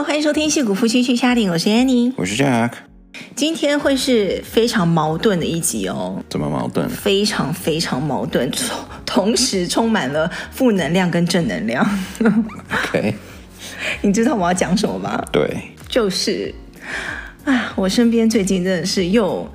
Hello，欢迎收听《戏骨夫妻去虾艇》，我是 Annie，我是 Jack。今天会是非常矛盾的一集哦。怎么矛盾？非常非常矛盾，同时充满了负能量跟正能量。OK，你知道我要讲什么吗？对，就是啊，我身边最近真的是又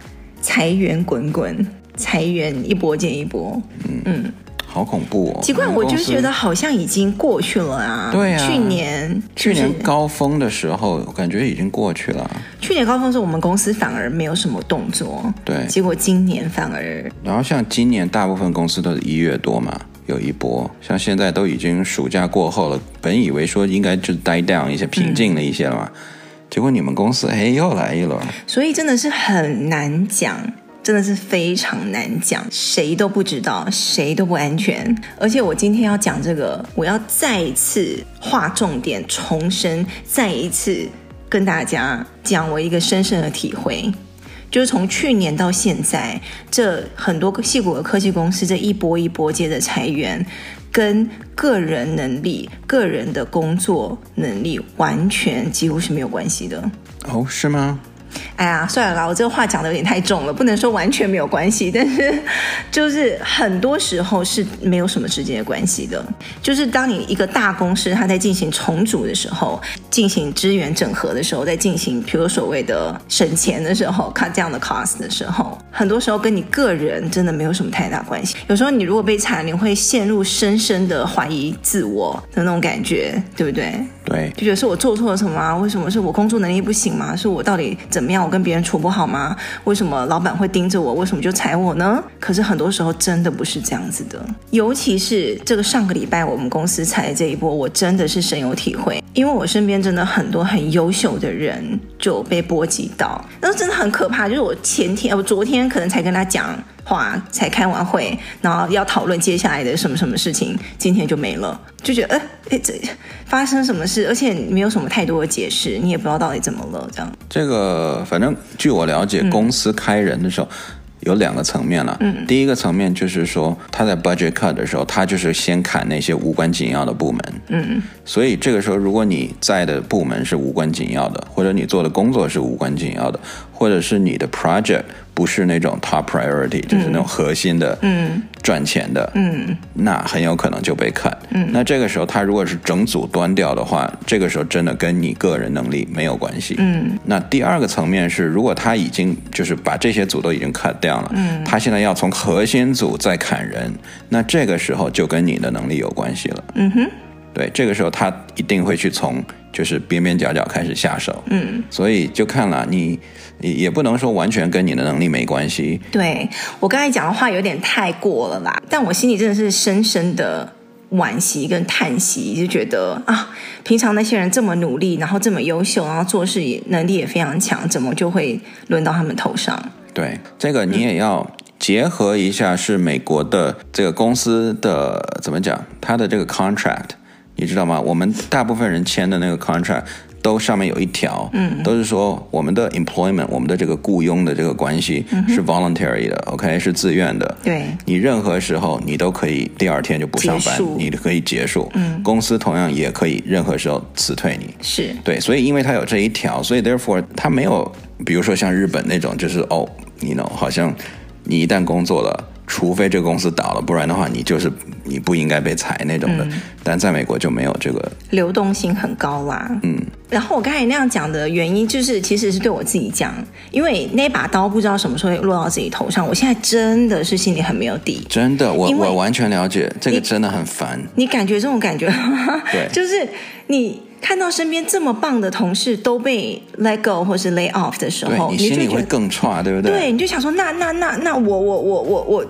财源滚滚，财源一波接一波。嗯嗯。好恐怖哦！奇怪，我就觉得好像已经过去了啊。对啊，去年去年高峰的时候，我感觉已经过去了。去年高峰的时候，我们公司反而没有什么动作。对，结果今年反而……然后像今年大部分公司都是一月多嘛，有一波。像现在都已经暑假过后了，本以为说应该就 die down 一些，平静了一些了嘛。嗯、结果你们公司哎又来一轮，所以真的是很难讲。真的是非常难讲，谁都不知道，谁都不安全。而且我今天要讲这个，我要再一次划重点，重申，再一次跟大家讲我一个深深的体会，就是从去年到现在，这很多矽谷的科技公司这一波一波接着裁员，跟个人能力、个人的工作能力完全几乎是没有关系的。哦，是吗？哎呀，算了啦，我这个话讲的有点太重了，不能说完全没有关系，但是 就是很多时候是没有什么直接的关系的。就是当你一个大公司，它在进行重组的时候，进行资源整合的时候，在进行，比如所谓的省钱的时候，cut down the cost 的时候，很多时候跟你个人真的没有什么太大关系。有时候你如果被裁，你会陷入深深的怀疑自我的那种感觉，对不对？对，就觉得是我做错了什么啊？为什么是我工作能力不行吗？是我到底怎怎么样？我跟别人处不好吗？为什么老板会盯着我？为什么就裁我呢？可是很多时候真的不是这样子的，尤其是这个上个礼拜我们公司裁这一波，我真的是深有体会，因为我身边真的很多很优秀的人就被波及到，那真的很可怕。就是我前天，我昨天可能才跟他讲。话才开完会，然后要讨论接下来的什么什么事情，今天就没了，就觉得哎哎，这发生什么事？而且没有什么太多的解释，你也不知道到底怎么了。这样，这个反正据我了解，公司开人的时候。嗯有两个层面了，嗯，第一个层面就是说他在 budget cut 的时候，他就是先砍那些无关紧要的部门，嗯，所以这个时候如果你在的部门是无关紧要的，或者你做的工作是无关紧要的，或者是你的 project 不是那种 top priority，就是那种核心的，嗯，赚钱的，嗯，那很有可能就被 cut，嗯，那这个时候他如果是整组端掉的话，这个时候真的跟你个人能力没有关系，嗯，那第二个层面是如果他已经就是把这些组都已经 cut 掉。嗯，他现在要从核心组再砍人，那这个时候就跟你的能力有关系了。嗯哼，对，这个时候他一定会去从就是边边角角开始下手。嗯，所以就看了你，也不能说完全跟你的能力没关系。对，我刚才讲的话有点太过了啦，但我心里真的是深深的惋惜跟叹息，就觉得啊，平常那些人这么努力，然后这么优秀，然后做事也能力也非常强，怎么就会轮到他们头上？对，这个你也要结合一下，是美国的这个公司的怎么讲？它的这个 contract，你知道吗？我们大部分人签的那个 contract 都上面有一条，嗯，都是说我们的 employment，我们的这个雇佣的这个关系是 voluntary 的，嗯，OK，是自愿的。对，你任何时候你都可以第二天就不上班，你可以结束。嗯，公司同样也可以任何时候辞退你。是对，所以因为它有这一条，所以 therefore 它没有，比如说像日本那种，就是哦。你 you know 好像你一旦工作了，除非这个公司倒了，不然的话你就是你不应该被裁那种的。嗯、但在美国就没有这个流动性很高啦。嗯，然后我刚才那样讲的原因，就是其实是对我自己讲，因为那把刀不知道什么时候会落到自己头上，我现在真的是心里很没有底。真的，我我完全了解，这个真的很烦。你感觉这种感觉？对，就是你。看到身边这么棒的同事都被 let go 或是 lay off 的时候，你心里会更差，对不对？对，你就想说，那那那那我我我我我，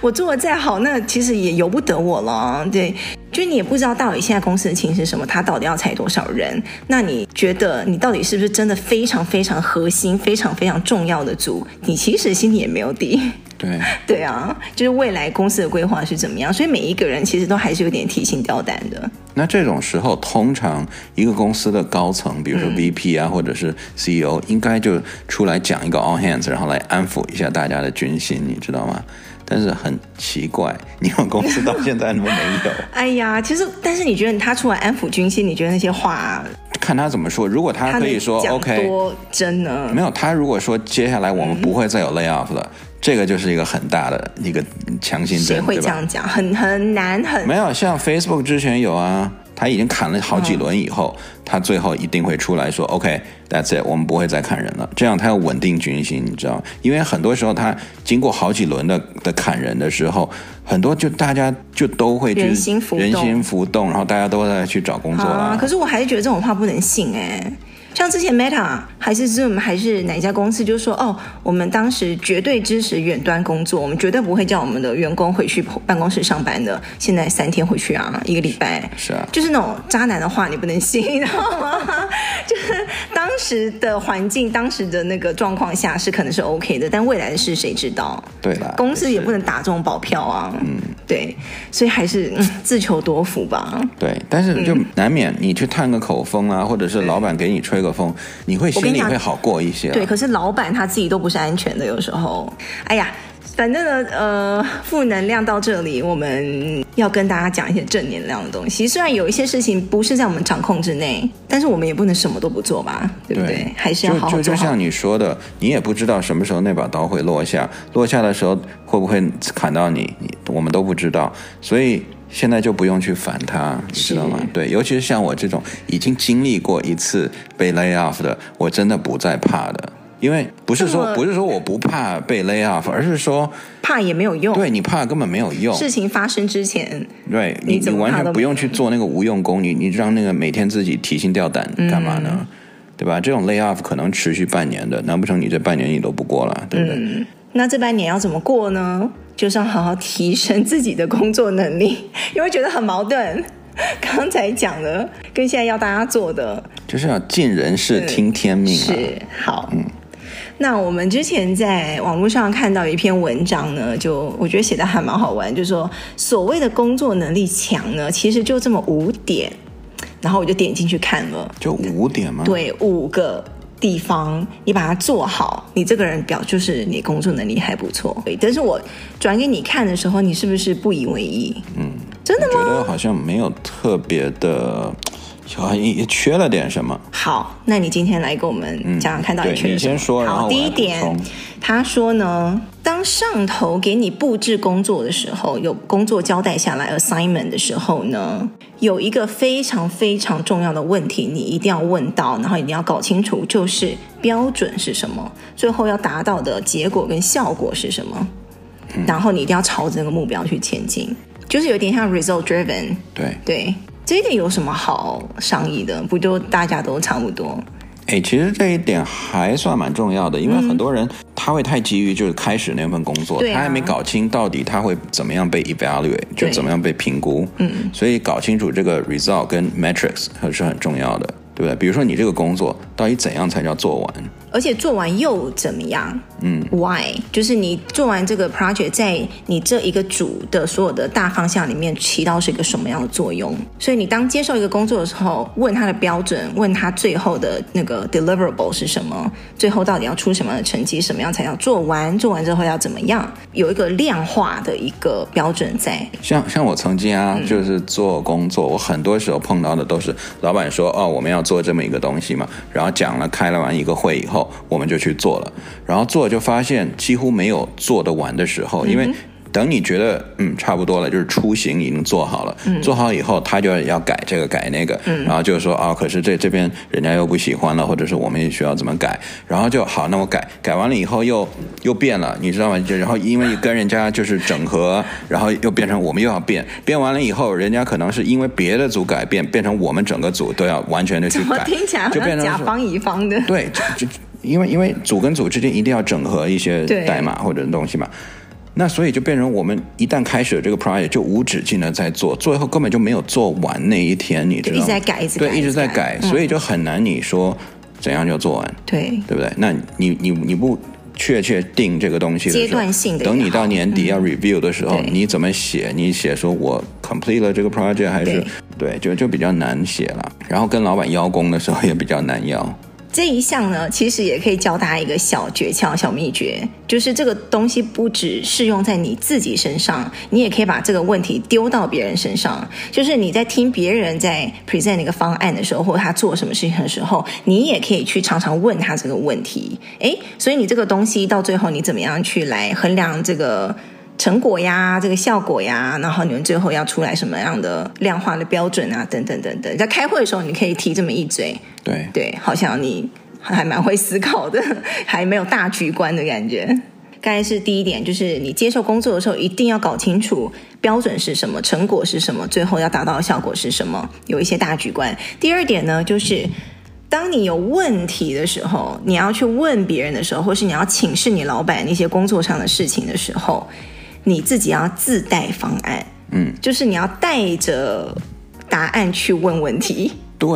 我做的再好，那其实也由不得我了。对，就你也不知道到底现在公司的情形是什么，他到底要裁多少人？那你觉得你到底是不是真的非常非常核心、非常非常重要的组？你其实心里也没有底。对对啊，就是未来公司的规划是怎么样，所以每一个人其实都还是有点提心吊胆的。那这种时候，通常一个公司的高层，比如说 VP 啊，嗯、或者是 CEO，应该就出来讲一个 all hands，然后来安抚一下大家的军心，你知道吗？但是很奇怪，你们公司到现在都没有。哎呀，其实，但是你觉得他出来安抚军心，你觉得那些话？看他怎么说。如果他可以说 OK，多真呢？没有，他如果说接下来我们不会再有 lay off 了，嗯、这个就是一个很大的一个强心针，谁会这样讲？很很难很。没有，像 Facebook 之前有啊。他已经砍了好几轮以后，嗯、他最后一定会出来说：“OK，that's it，我们不会再砍人了。”这样他要稳定军心，你知道？因为很多时候他经过好几轮的的砍人的时候，很多就大家就都会人心浮动，人心浮动，然后大家都在去找工作了。啊，可是我还是觉得这种话不能信哎。像之前 Meta 还是 Zoom 还是哪一家公司，就说哦，我们当时绝对支持远端工作，我们绝对不会叫我们的员工回去办公室上班的。现在三天回去啊，一个礼拜是啊，就是那种渣男的话，你不能信，你知道吗？就是当时的环境，当时的那个状况下是可能是 OK 的，但未来的事谁知道？对吧，公司也不能打这种保票啊。嗯，对，所以还是、嗯、自求多福吧。对，但是就难免你去探个口风啊，或者是老板给你吹个。风，你会心里会好过一些。对，可是老板他自己都不是安全的，有时候。哎呀，反正呢，呃，负能量到这里，我们要跟大家讲一些正能量的东西。虽然有一些事情不是在我们掌控之内，但是我们也不能什么都不做吧，对不对？对，还是要好好做。就就像你说的，你也不知道什么时候那把刀会落下，落下的时候会不会砍到你，你我们都不知道，所以。现在就不用去烦他，你知道吗？对，尤其是像我这种已经经历过一次被 lay off 的，我真的不再怕的。因为不是说不是说我不怕被 lay off，而是说怕也没有用。对，你怕根本没有用。事情发生之前，对你你完全不用去做那个无用功，你你让那个每天自己提心吊胆干嘛呢？嗯、对吧？这种 lay off 可能持续半年的，难不成你这半年你都不过了，对不对？嗯、那这半年要怎么过呢？就是要好好提升自己的工作能力，因为觉得很矛盾。刚才讲的跟现在要大家做的，就是要尽人事听天命啊。是，好，嗯。那我们之前在网络上看到一篇文章呢，就我觉得写的还蛮好玩，就是说所谓的工作能力强呢，其实就这么五点。然后我就点进去看了，就五点吗？对，五个。地方，你把它做好，你这个人表就是你工作能力还不错。对，但是我转给你看的时候，你是不是不以为意？嗯，真的吗？我觉得好像没有特别的，好像也缺了点什么。好，那你今天来给我们讲讲看到底缺了什么？嗯、你先说。好，第一点，他说呢，当上头给你布置工作的时候，有工作交代下来 assignment 的时候呢，有一个非常非常重要的问题，你一定要问到，然后一定要搞清楚，就是标准是什么，最后要达到的结果跟效果是什么，嗯、然后你一定要朝着那个目标去前进，就是有点像 result driven。对对，这一点有什么好商议的？不就大家都差不多？哎，其实这一点还算蛮重要的，因为很多人他会太急于就是开始那份工作，嗯、他还没搞清到底他会怎么样被 evaluate，就怎么样被评估，嗯，所以搞清楚这个 result 跟 metrics 还是很重要的，对不对？比如说你这个工作到底怎样才叫做完？而且做完又怎么样？嗯，Why？就是你做完这个 project，在你这一个组的所有的大方向里面起到是一个什么样的作用？所以你当接受一个工作的时候，问他的标准，问他最后的那个 deliverable 是什么？最后到底要出什么样的成绩？什么样才叫做完？做完之后要怎么样？有一个量化的一个标准在。像像我曾经啊，就是做工作，嗯、我很多时候碰到的都是老板说哦，我们要做这么一个东西嘛，然后讲了开了完一个会以后。我们就去做了，然后做就发现几乎没有做得完的时候，因为。等你觉得嗯差不多了，就是出行已经做好了，嗯、做好以后他就要改这个改那个，嗯、然后就是说啊、哦，可是这这边人家又不喜欢了，或者是我们也需要怎么改，然后就好，那我改。改完了以后又又变了，你知道吗？就然后因为跟人家就是整合，然后又变成我们又要变，变完了以后，人家可能是因为别的组改变，变成我们整个组都要完全的去改，听起来就变成甲方乙方的，对，就就因为因为组跟组之间一定要整合一些代码或者东西嘛。那所以就变成我们一旦开始了这个 project 就无止境的在做，最后根本就没有做完那一天，你知道吗？一直在改，一直，对，一直在改，嗯、所以就很难你说怎样就做完，对，对不对？那你你你不确确定这个东西的，阶段性的，等你到年底要 review 的时候，嗯、你怎么写？你写说我 complete 了这个 project 还是对，对，就就比较难写了。然后跟老板邀功的时候也比较难邀。这一项呢，其实也可以教大家一个小诀窍、小秘诀，就是这个东西不只适用在你自己身上，你也可以把这个问题丢到别人身上。就是你在听别人在 present 一个方案的时候，或者他做什么事情的时候，你也可以去常常问他这个问题。诶，所以你这个东西到最后你怎么样去来衡量这个？成果呀，这个效果呀，然后你们最后要出来什么样的量化的标准啊，等等等等。在开会的时候，你可以提这么一嘴，对对，好像你还蛮会思考的，还没有大局观的感觉。刚才是第一点，就是你接受工作的时候，一定要搞清楚标准是什么，成果是什么，最后要达到的效果是什么，有一些大局观。第二点呢，就是当你有问题的时候，你要去问别人的时候，或是你要请示你老板那些工作上的事情的时候。你自己要自带方案，嗯，就是你要带着答案去问问题。对，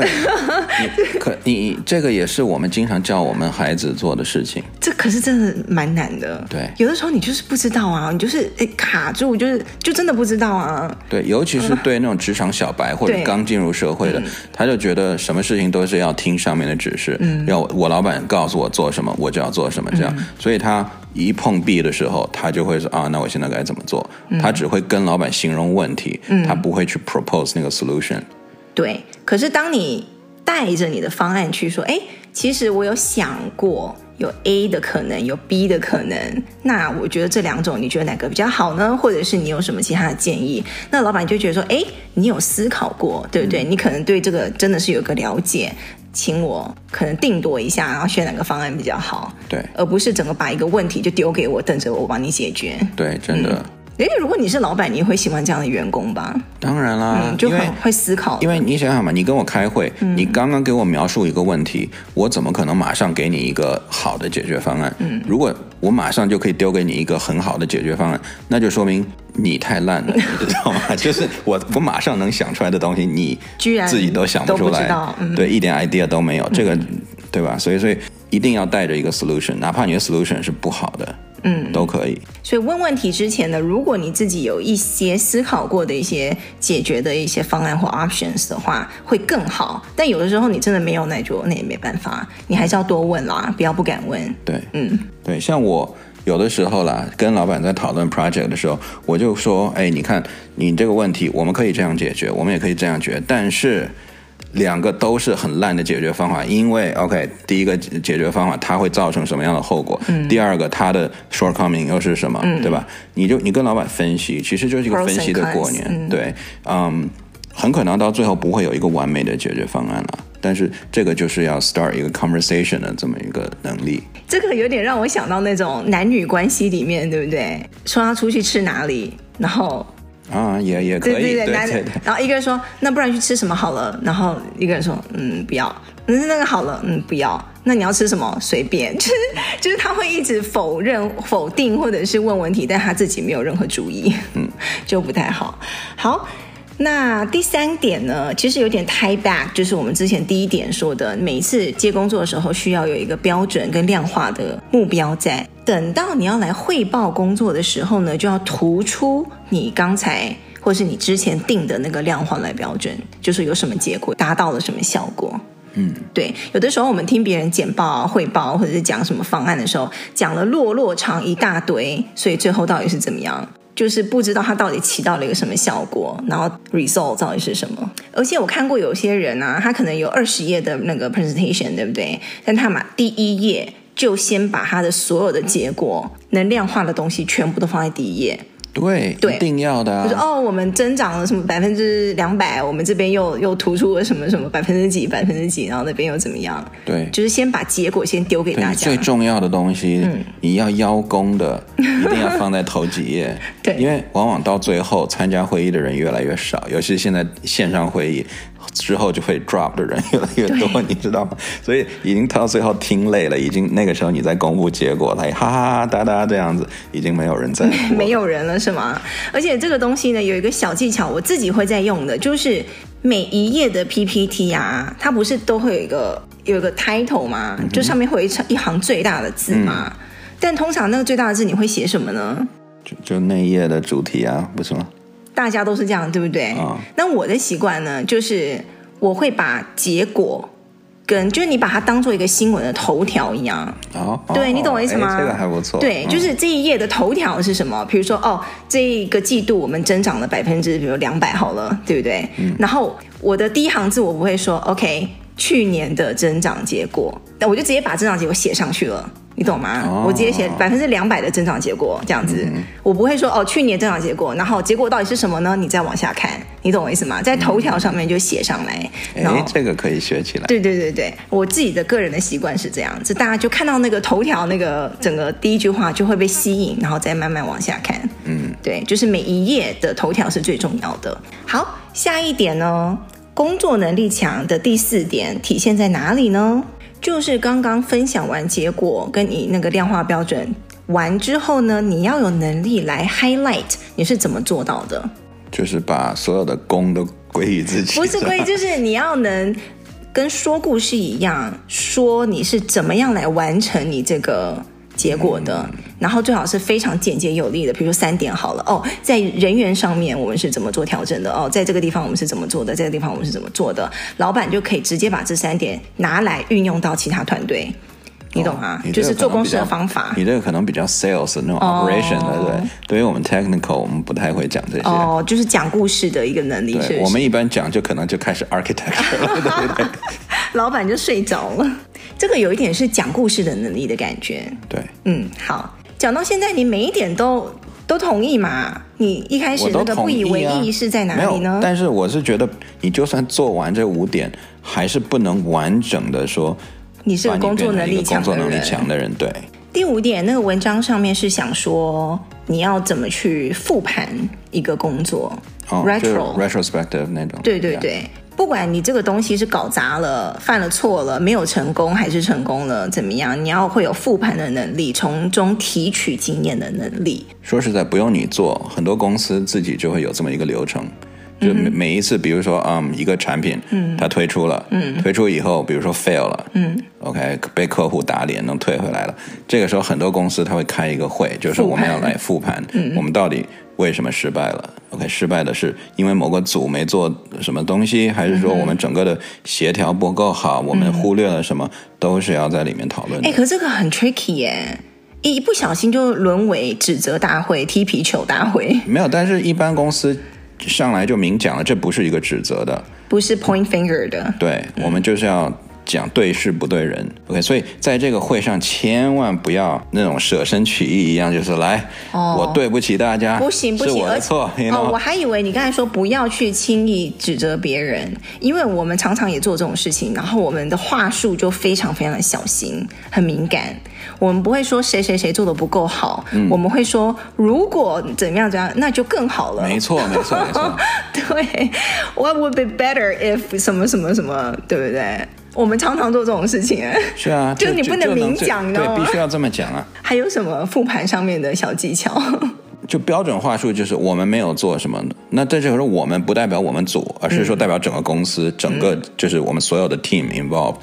你可你这个也是我们经常教我们孩子做的事情。这可是真的蛮难的。对，有的时候你就是不知道啊，你就是诶卡住，就是就真的不知道啊。对，尤其是对那种职场小白或者刚进入社会的，他就觉得什么事情都是要听上面的指示，嗯，要我老板告诉我做什么，我就要做什么，这样，嗯，所以他一碰壁的时候，他就会说啊，那我现在该怎么做？他只会跟老板形容问题，他不会去 propose 那个 solution。对，可是当你带着你的方案去说，哎，其实我有想过，有 A 的可能，有 B 的可能，那我觉得这两种，你觉得哪个比较好呢？或者是你有什么其他的建议？那老板就觉得说，哎，你有思考过，对不对？你可能对这个真的是有个了解，请我可能定夺一下，然后选哪个方案比较好，对，而不是整个把一个问题就丢给我，等着我帮你解决。对，真的。嗯诶，如果你是老板，你会喜欢这样的员工吧？当然啦，嗯、就很会思考。因为你想想嘛，你跟我开会，嗯、你刚刚给我描述一个问题，我怎么可能马上给你一个好的解决方案？嗯，如果我马上就可以丢给你一个很好的解决方案，那就说明你太烂了，你知道吗？就是我我马上能想出来的东西，你居然自己都想不出来，嗯、对，一点 idea 都没有，这个、嗯、对吧？所以所以一定要带着一个 solution，哪怕你的 solution 是不好的。嗯，都可以。所以问问题之前呢，如果你自己有一些思考过的一些解决的一些方案或 options 的话，会更好。但有的时候你真的没有，那就那也没办法，你还是要多问啦，不要不敢问。对，嗯，对，像我有的时候啦，跟老板在讨论 project 的时候，我就说，哎，你看你这个问题，我们可以这样解决，我们也可以这样解决，但是。两个都是很烂的解决方法，因为 OK，第一个解决方法它会造成什么样的后果？嗯、第二个它的 shortcoming 又是什么？嗯、对吧？你就你跟老板分析，其实就是一个分析的过程。嗯、对，嗯、um，很可能到最后不会有一个完美的解决方案了，但是这个就是要 start 一个 conversation 的这么一个能力。这个有点让我想到那种男女关系里面，对不对？说要出去吃哪里，然后。啊，也也可以，对对对，对，对，对。然后一个人说，那不然去吃什么好了？然后一个人说，嗯，不要。那那个好了，嗯，不要。那你要吃什么？随便。就是就是他会一直否认、否定，或者是问问题，但他自己没有任何主意，嗯，就不太好。好。那第三点呢，其实有点 tie back，就是我们之前第一点说的，每一次接工作的时候，需要有一个标准跟量化的目标在。等到你要来汇报工作的时候呢，就要突出你刚才或是你之前定的那个量化来标准，就是有什么结果，达到了什么效果。嗯，对。有的时候我们听别人简报、汇报或者是讲什么方案的时候，讲了落落长一大堆，所以最后到底是怎么样？就是不知道它到底起到了一个什么效果，然后 result 到底是什么。而且我看过有些人啊，他可能有二十页的那个 presentation，对不对？但他把第一页就先把他的所有的结果能量化的东西全部都放在第一页。对，对，一定要的、啊。就是哦，我们增长了什么百分之两百，我们这边又又突出了什么什么百分之几百分之几，然后那边又怎么样？对，就是先把结果先丢给大家。最重要的东西，嗯、你要邀功的，一定要放在头几页。对，因为往往到最后参加会议的人越来越少，尤其是现在线上会议。之后就会 drop 的人越来越多，你知道吗？所以已经到最后听累了，已经那个时候你在公布结果，他哈哈哈哒哒这样子，已经没有人在，没有人了是吗？而且这个东西呢，有一个小技巧，我自己会在用的，就是每一页的 PPT 啊，它不是都会有一个有一个 title 吗？嗯、就上面会有一一行最大的字吗。嗯、但通常那个最大的字你会写什么呢？就就那一页的主题啊，不是吗？大家都是这样，对不对？那、哦、我的习惯呢，就是我会把结果跟就是你把它当做一个新闻的头条一样。哦，对，哦你懂我意思吗？这个还不错。对，就是这一页的头条是什么？比如说，哦，这个季度我们增长了百分之，比如两百好了，对不对？嗯。然后我的第一行字我不会说，OK，去年的增长结果，那我就直接把增长结果写上去了。你懂吗？哦、我直接写百分之两百的增长结果这样子，嗯、我不会说哦，去年增长结果，然后结果到底是什么呢？你再往下看，你懂我意思吗？在头条上面就写上来。哎、嗯，这个可以学起来。对对对对，我自己的个人的习惯是这样子，大家就看到那个头条那个整个第一句话就会被吸引，然后再慢慢往下看。嗯，对，就是每一页的头条是最重要的。好，下一点呢，工作能力强的第四点体现在哪里呢？就是刚刚分享完结果，跟你那个量化标准完之后呢，你要有能力来 highlight 你是怎么做到的？就是把所有的功都归于自己。不是归，就是你要能跟说故事一样，说你是怎么样来完成你这个。结果的，然后最好是非常简洁有力的，比如说三点好了哦，在人员上面我们是怎么做调整的哦，在这个地方我们是怎么做的，在这个地方我们是怎么做的，老板就可以直接把这三点拿来运用到其他团队，你懂吗？哦、就是做公司的方法。你这个可能比较 sales 的那种 operation 对，对于我们 technical 我们不太会讲这些。哦，就是讲故事的一个能力。是，我们一般讲就可能就开始 architecture 了，对对对。老板就睡着了。这个有一点是讲故事的能力的感觉。对，嗯，好，讲到现在，你每一点都都同意嘛？你一开始那个不以为意是在哪里呢？但是我是觉得，你就算做完这五点，还是不能完整的说你是个工作能力强的人。工作能力强的人，对。第五点，那个文章上面是想说，你要怎么去复盘一个工作，哦，retro retrospective 那种。对对对。不管你这个东西是搞砸了、犯了错了、没有成功还是成功了，怎么样？你要会有复盘的能力，从中提取经验的能力。说实在，不用你做，很多公司自己就会有这么一个流程。就每每一次，比如说，嗯，一个产品，嗯，它推出了，嗯，推出以后，比如说 fail 了，嗯，OK，被客户打脸，能退回来了。这个时候，很多公司他会开一个会，就是我们要来复盘，嗯，我们到底为什么失败了？OK，失败的是因为某个组没做什么东西，还是说我们整个的协调不够好，我们忽略了什么，都是要在里面讨论的。哎，可这个很 tricky 耶，一不小心就沦为指责大会、踢皮球大会。没有，但是一般公司。上来就明讲了，这不是一个指责的，不是 point finger 的。对，我们就是要讲对事不对人。OK，所以在这个会上千万不要那种舍身取义一样，就是来，哦、我对不起大家，不行不行，是我的错。而且哦，我还以为你刚才说不要去轻易指责别人，因为我们常常也做这种事情，然后我们的话术就非常非常的小心，很敏感。我们不会说谁谁谁做的不够好，嗯、我们会说如果怎么样怎么样，那就更好了。没错，没错，没错。对，What would be better if 什么什么什么，对不对？我们常常做这种事情。是啊，就你不能明讲，对，必须要这么讲啊。还有什么复盘上面的小技巧？就标准话术就是我们没有做什么。那在这个时候，我们不代表我们组，而是说代表整个公司，嗯、整个就是我们所有的 team involved。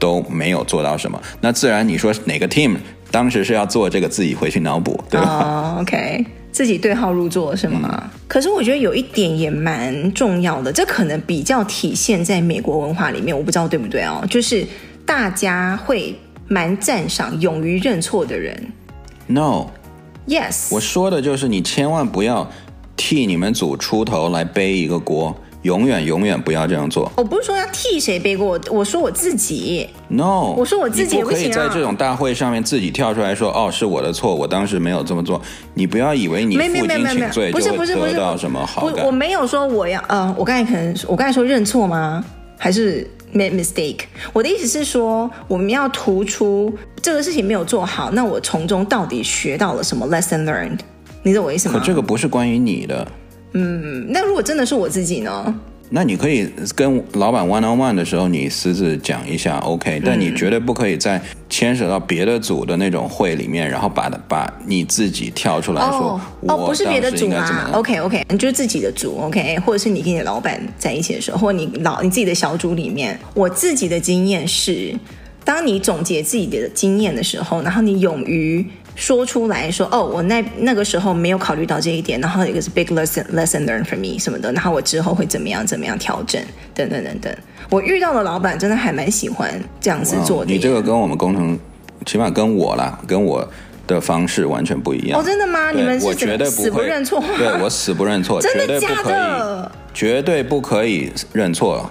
都没有做到什么，那自然你说哪个 team 当时是要做这个，自己回去脑补，对吧？Oh, OK，自己对号入座是吗？嗯、可是我觉得有一点也蛮重要的，这可能比较体现在美国文化里面，我不知道对不对哦。就是大家会蛮赞赏勇于认错的人。No，Yes，我说的就是你千万不要替你们组出头来背一个锅。永远永远不要这样做。我不是说要替谁背锅，我说我自己。No，我说我自己也不行啊。可以在这种大会上面自己跳出来说：“哦，是我的错，我当时没有这么做。”你不要以为你负荆请罪就会得到什么好感。我没有说我要呃，我刚才可能我刚才说认错吗？还是 make mistake？我的意思是说，我们要突出这个事情没有做好，那我从中到底学到了什么 lesson learned？你懂我意思吗？可这个不是关于你的。嗯，那如果真的是我自己呢？那你可以跟老板 one on one 的时候，你私自讲一下，OK？但你绝对不可以在牵扯到别的组的那种会里面，然后把把你自己跳出来说，哦，哦，不是别的组啊，OK OK，你就是自己的组，OK？或者是你跟你的老板在一起的时候，或者你老你自己的小组里面，我自己的经验是，当你总结自己的经验的时候，然后你勇于。说出来说，哦，我那那个时候没有考虑到这一点，然后一个是 big lesson lesson learned for me 什么的，然后我之后会怎么样怎么样调整，等等等等。我遇到的老板真的还蛮喜欢这样子做的。你这个跟我们工程，起码跟我啦，跟我的方式完全不一样。哦，真的吗？你们是绝对死不认错？对，我死不认错，真的假的？绝对不可以，绝对不可以认错。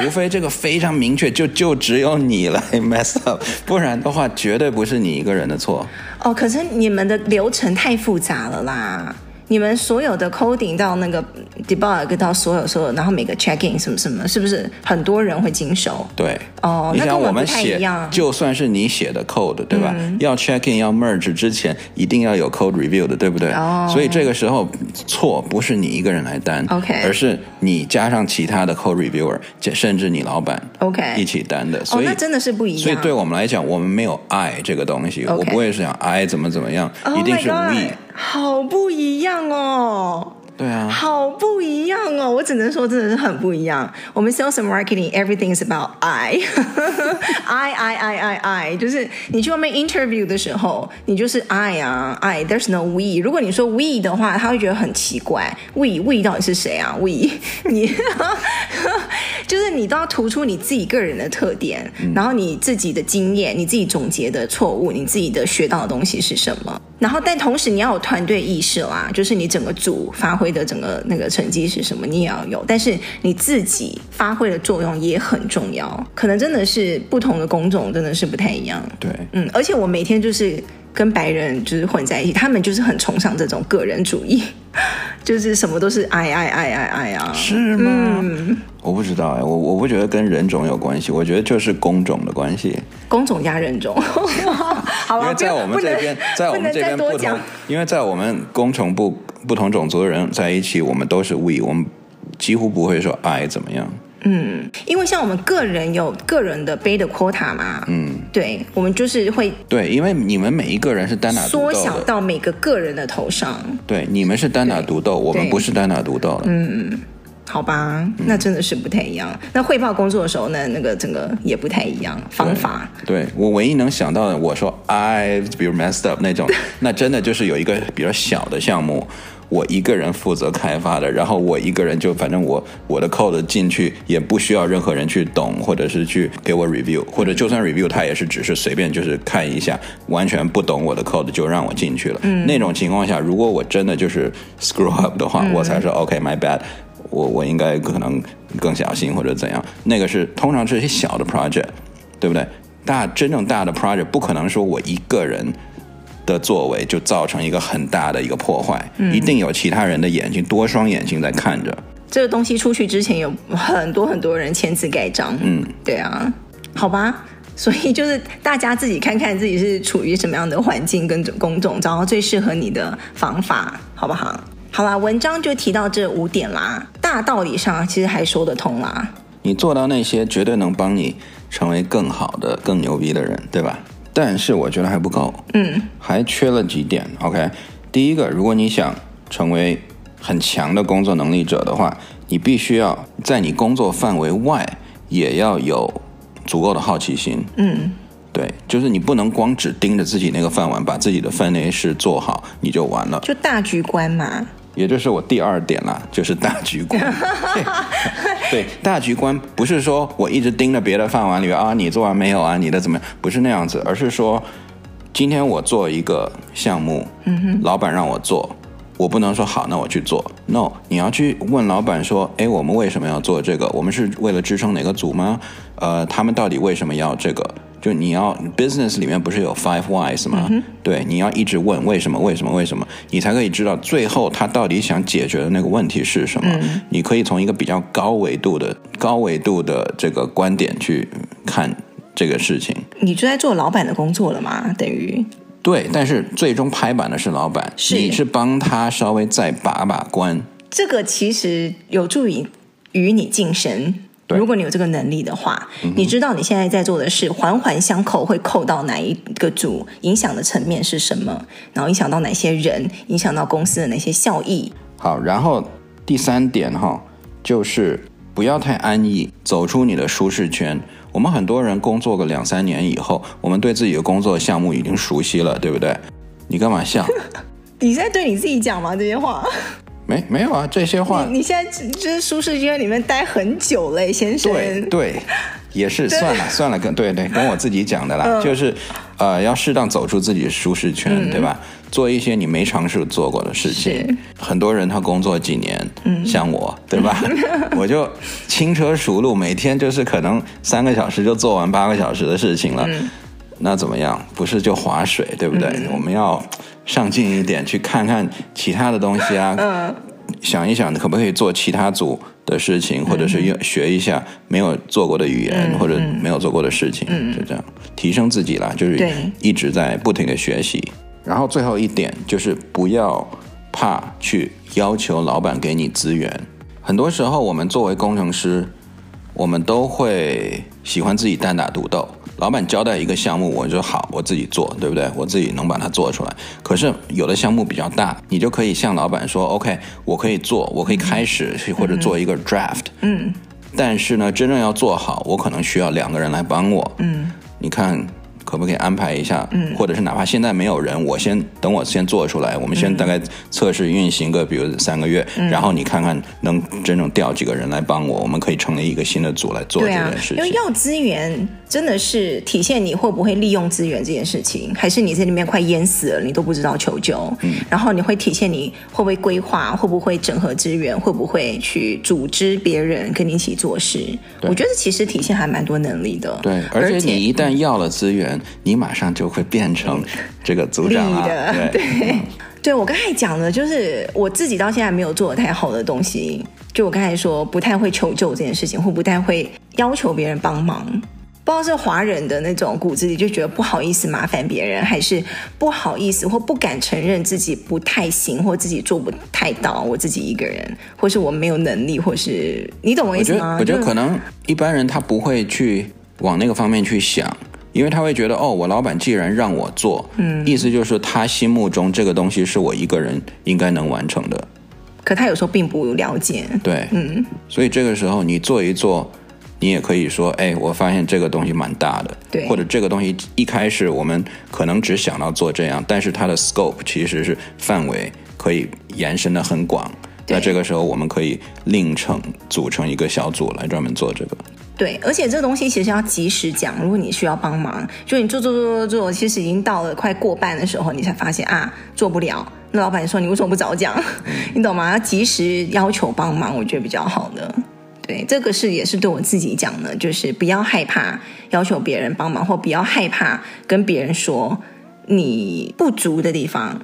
除非这个非常明确，就就只有你来 mess up，不然的话绝对不是你一个人的错。哦，可是你们的流程太复杂了啦。你们所有的 coding 到那个 debug 到所有所有，然后每个 checking 什么什么，是不是很多人会经手？对，哦，那跟我们写，就算是你写的 code，对吧？嗯、要 checking 要 merge 之前，一定要有 code review 的，对不对？哦，所以这个时候错不是你一个人来担，OK，而是你加上其他的 code reviewer，甚至你老板，OK，一起担的。所以、哦、那真的是不一样。所以对我们来讲，我们没有 I 这个东西.我不会是想 I 怎么怎么样，oh、一定是 we。好不一样哦。对啊，好不一样哦！我只能说，真的是很不一样。我们 sales and marketing everything is about I, I, I, I, I, I。就是你去外面 interview 的时候，你就是 I 啊，I。There's no we。如果你说 we 的话，他会觉得很奇怪。We, we 到底是谁啊？We，你 就是你都要突出你自己个人的特点，嗯，然后你自己的经验，你自己总结的错误，你自己的学到的东西是什么？然后，但同时你要有团队意识啦，就是你整个组发挥的整个那个成绩是什么，你也要有。但是你自己发挥的作用也很重要，可能真的是不同的工种真的是不太一样。对，嗯，而且我每天就是跟白人就是混在一起，他们就是很崇尚这种个人主义，就是什么都是爱爱爱爱爱啊，是吗？嗯，我不知道哎，我我不觉得跟人种有关系，我觉得就是工种的关系，工种加人种。因为在我们这边，在我们这边不同，因为在我们工程部不同种族的人在一起，我们都是 we，我们几乎不会说 I 怎么样。嗯，因为像我们个人有个人的背的 quota 嘛，嗯，对，我们就是会对，因为你们每一个人是单打独斗，缩小到每个个人的头上。对，你们是单打独斗，我们不是单打独斗的。嗯。好吧，那真的是不太一样。嗯、那汇报工作的时候呢，那个整个也不太一样方法。对，对我唯一能想到的，我说 I 比如 messed up 那种，那真的就是有一个比较小的项目，我一个人负责开发的，然后我一个人就反正我我的 code 进去也不需要任何人去懂，或者是去给我 review，或者就算 review 他也是只是随便就是看一下，完全不懂我的 code 就让我进去了。嗯，那种情况下，如果我真的就是 screw up 的话，嗯、我才说 OK my bad。我我应该可能更小心或者怎样？那个是通常是一些小的 project，对不对？大真正大的 project 不可能说我一个人的作为就造成一个很大的一个破坏，嗯、一定有其他人的眼睛，多双眼睛在看着。这个东西出去之前有很多很多人签字盖章，嗯，对啊，好吧，所以就是大家自己看看自己是处于什么样的环境跟工种，找到最适合你的方法，好不好？好啦，文章就提到这五点啦，大道理上其实还说得通啦。你做到那些，绝对能帮你成为更好的、更牛逼的人，对吧？但是我觉得还不够，嗯，还缺了几点。OK，第一个，如果你想成为很强的工作能力者的话，你必须要在你工作范围外也要有足够的好奇心。嗯，对，就是你不能光只盯着自己那个饭碗，把自己的分内事做好，你就完了。就大局观嘛。也就是我第二点啦，就是大局观。对，大局观不是说我一直盯着别的饭碗里啊，你做完没有啊？你的怎么样？不是那样子，而是说，今天我做一个项目，嗯哼，老板让我做，我不能说好，那我去做。No，你要去问老板说，哎，我们为什么要做这个？我们是为了支撑哪个组吗？呃，他们到底为什么要这个？就你要 business 里面不是有 five whys 吗？嗯、对，你要一直问为什么为什么为什么，你才可以知道最后他到底想解决的那个问题是什么。嗯、你可以从一个比较高维度的高维度的这个观点去看这个事情。你就在做老板的工作了吗？等于对，但是最终拍板的是老板，是你是帮他稍微再把把关。这个其实有助于与你晋升。如果你有这个能力的话，嗯，你知道你现在在做的事环环相扣，会扣到哪一个组，影响的层面是什么，然后影响到哪些人，影响到公司的哪些效益。好，然后第三点哈，就是不要太安逸，走出你的舒适圈。我们很多人工作个两三年以后，我们对自己的工作项目已经熟悉了，对不对？你干嘛笑？你在对你自己讲吗？这些话？没没有啊，这些话。你，你现在就是舒适圈里面待很久嘞，先生。对对，也是算了算了，跟对对跟我自己讲的啦，嗯、就是呃，要适当走出自己的舒适圈，嗯、对吧？做一些你没尝试做过的事情。是很多人他工作几年，嗯，像我，对吧？我就轻车熟路，每天就是可能三个小时就做完八个小时的事情了。嗯那怎么样？不是就划水，对不对？嗯、我们要上进一点，去看看其他的东西啊。嗯。想一想，可不可以做其他组的事情，或者是学一下没有做过的语言，嗯、或者没有做过的事情，嗯、就这样提升自己啦。就是一直在不停的学习。然后最后一点就是不要怕去要求老板给你资源。很多时候，我们作为工程师，我们都会喜欢自己单打独斗。老板交代一个项目，我就好，我自己做，对不对？我自己能把它做出来。可是有的项目比较大，你就可以向老板说：“OK，我可以做，我可以开始，或者做一个 draft。”嗯。但是呢，真正要做好，我可能需要两个人来帮我。嗯。你看。可不可以安排一下？嗯，或者是哪怕现在没有人，我先等我先做出来，我们先大概测试运行个，比如三个月，嗯、然后你看看能真正调几个人来帮我，我们可以成立一个新的组来做这件事情。对啊，因为要资源真的是体现你会不会利用资源这件事情，还是你在里面快淹死了，你都不知道求救。嗯，然后你会体现你会不会规划，会不会整合资源，会不会去组织别人跟你一起做事。我觉得其实体现还蛮多能力的。对，而且你一旦要了资源。你马上就会变成这个组长了，的对对，对我刚才讲的，就是我自己到现在没有做的太好的东西。就我刚才说，不太会求救这件事情，或不太会要求别人帮忙。不知道是华人的那种骨子里就觉得不好意思麻烦别人，还是不好意思或不敢承认自己不太行，或自己做不太到，我自己一个人，或是我没有能力，或是你懂我意思吗？我觉得，我觉得可能一般人他不会去往那个方面去想。因为他会觉得，哦，我老板既然让我做，嗯，意思就是他心目中这个东西是我一个人应该能完成的。可他有时候并不了解，对，嗯，所以这个时候你做一做，你也可以说，哎，我发现这个东西蛮大的，对，或者这个东西一开始我们可能只想到做这样，但是它的 scope 其实是范围可以延伸的很广，那这个时候我们可以另成组成一个小组来专门做这个。对，而且这个东西其实要及时讲。如果你需要帮忙，就你做做做做做，其实已经到了快过半的时候，你才发现啊，做不了。那老板说你为什么不早讲？你懂吗？要及时要求帮忙，我觉得比较好的。对，这个是也是对我自己讲的，就是不要害怕要求别人帮忙，或不要害怕跟别人说你不足的地方。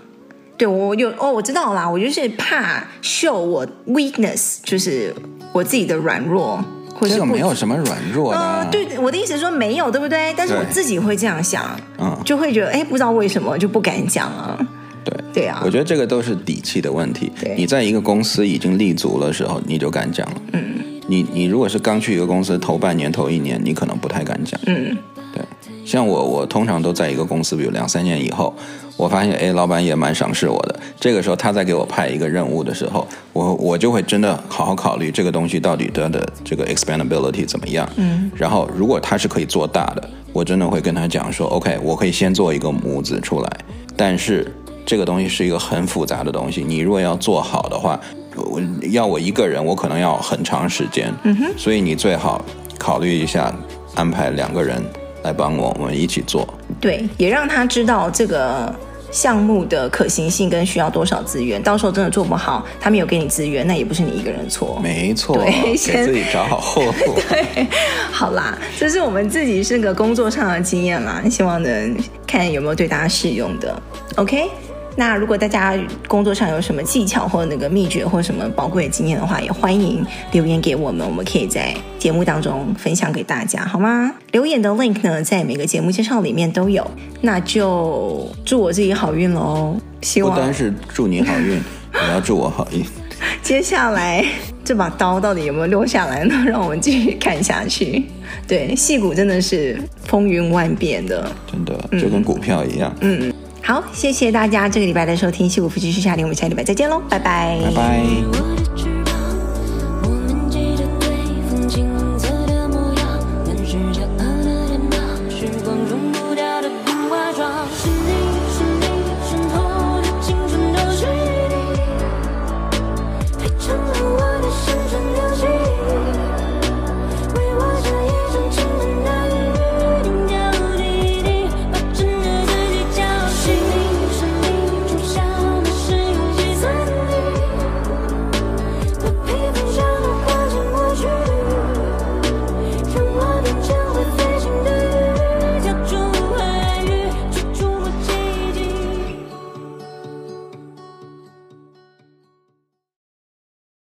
对，我有哦，我知道啦，我就是怕 show 我 weakness，就是我自己的软弱。这个没有什么软弱的、啊。呃，对，我的意思是说没有，对不对？但是我自己会这样想，嗯，就会觉得，哎，不知道为什么就不敢讲啊。对，对啊。我觉得这个都是底气的问题。对你在一个公司已经立足的时候，你就敢讲了。嗯。你你如果是刚去一个公司头半年头一年，你可能不太敢讲。嗯。对，像我，我通常都在一个公司，比如两三年以后。我发现，哎，老板也蛮赏识我的。这个时候，他在给我派一个任务的时候，我我就会真的好好考虑这个东西到底它的这个 expandability 怎么样。嗯。然后，如果他是可以做大的，我真的会跟他讲说，OK，我可以先做一个模子出来。但是，这个东西是一个很复杂的东西，你如果要做好的话，我要我一个人，我可能要很长时间。嗯哼。所以你最好考虑一下，安排两个人来帮我，我们一起做。对，也让他知道这个。项目的可行性跟需要多少资源，到时候真的做不好，他没有给你资源，那也不是你一个人错。没错，对，先给自己找好后路。对，好啦，这是我们自己是个工作上的经验啦，希望能看有没有对大家适用的。OK。那如果大家工作上有什么技巧或那个秘诀或什么宝贵的经验的话，也欢迎留言给我们，我们可以在节目当中分享给大家，好吗？留言的 link 呢，在每个节目介绍里面都有。那就祝我自己好运喽！希望不单是祝你好运，也要祝我好运。接下来这把刀到底有没有落下来呢？让我们继续看下去。对，戏骨真的是风云万变的，真的就跟股票一样。嗯。嗯好，谢谢大家这个礼拜的收听，西谷夫妻去夏令，我们下礼拜再见喽，拜拜。